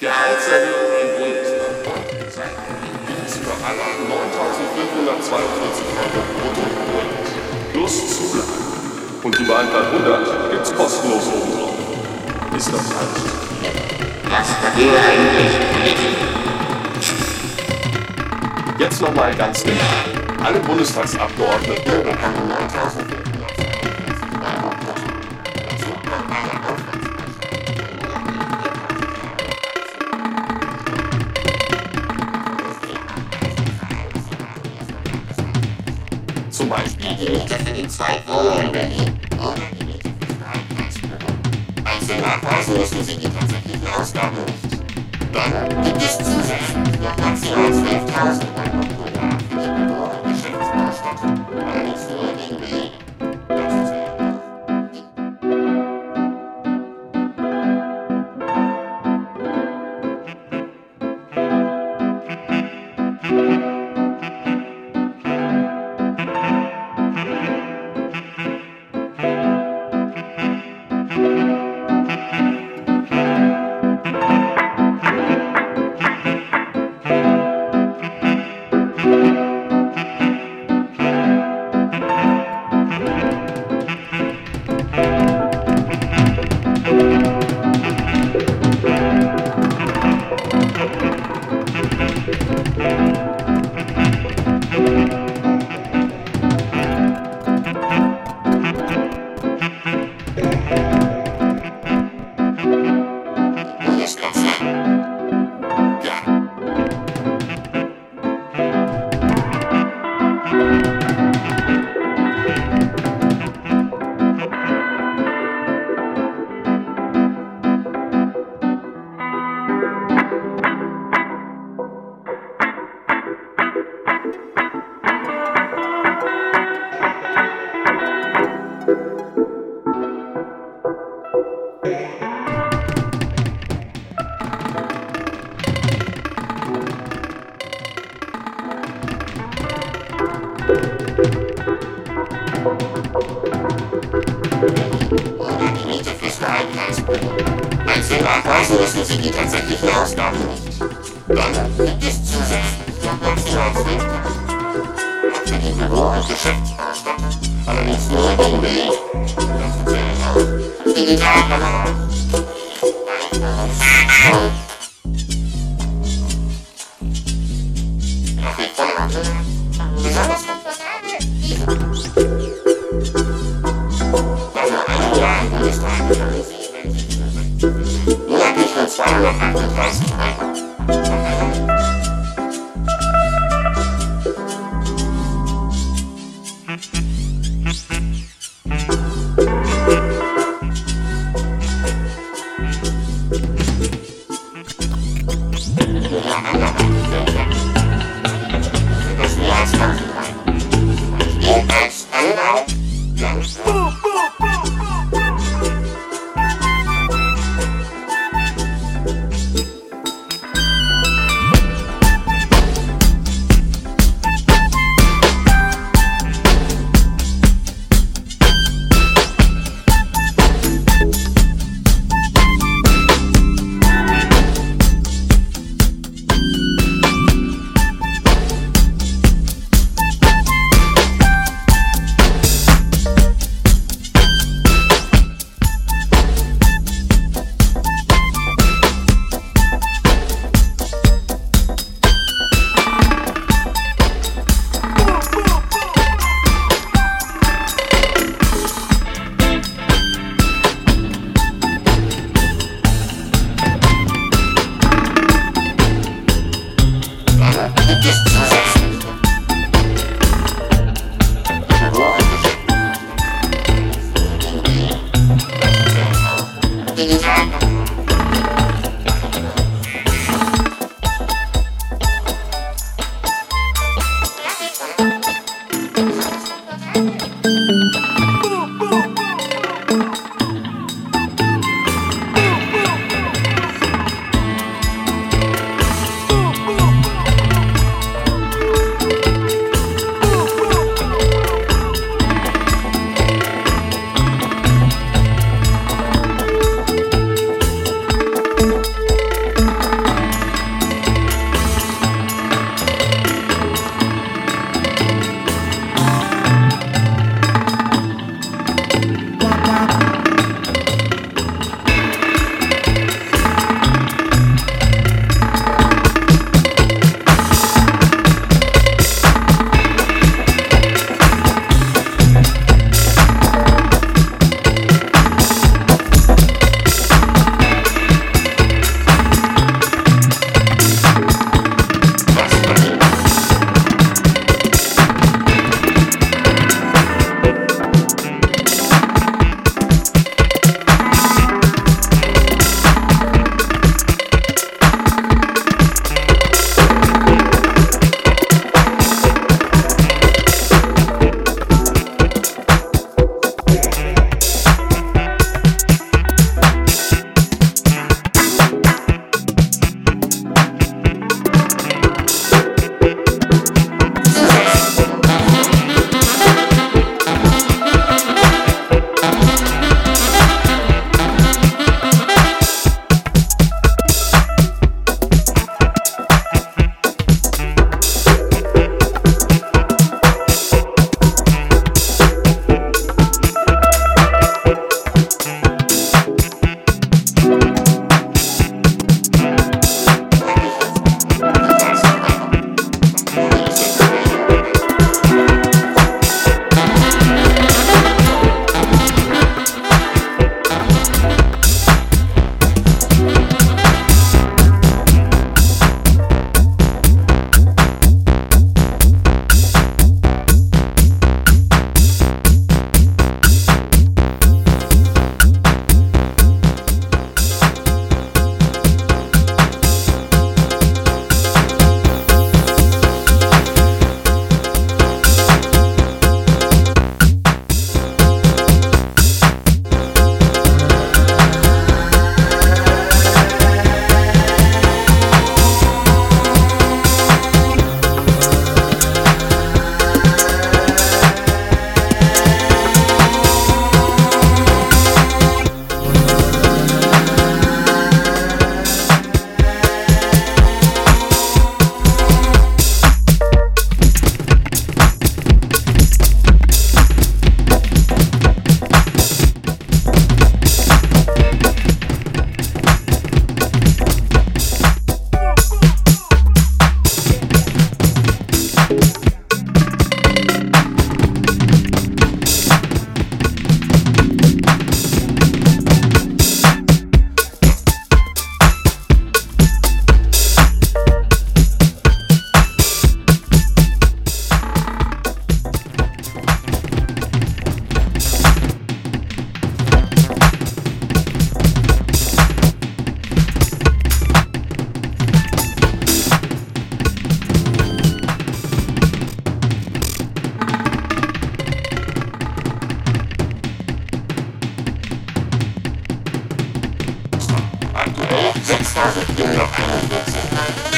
Gehaltserhöhung im Bundestag. Gibt's für alle 9.542 Euro brutto Monat. Plus Zulage. Und über ein paar hundert gibt's kostenlos obendrauf. Ist das alles? Was dafür eigentlich? Jetzt nochmal ganz genau. Alle Bundestagsabgeordneten bekommen 9.542 Beispiel für die zwei Wohnungen in Berlin Freiheitsbüro. Einzeln nachweisen müssen Sie die tatsächlichen Ausgaben nicht. Dann gibt es zusätzlich noch maximal 12.000 Euro Die Miete fürs Freiheitsbüro. Einzeln nachweisen müssen Sie die tatsächlichen Ausgaben nicht. Dann gibt es zusätzlich noch maximal 12.000 Euro für die Büro- und Geschäftsbaustätte. Allerdings nur in Berlin. Dazu zählen auch Digitalkamera. Nach 6441 Euro.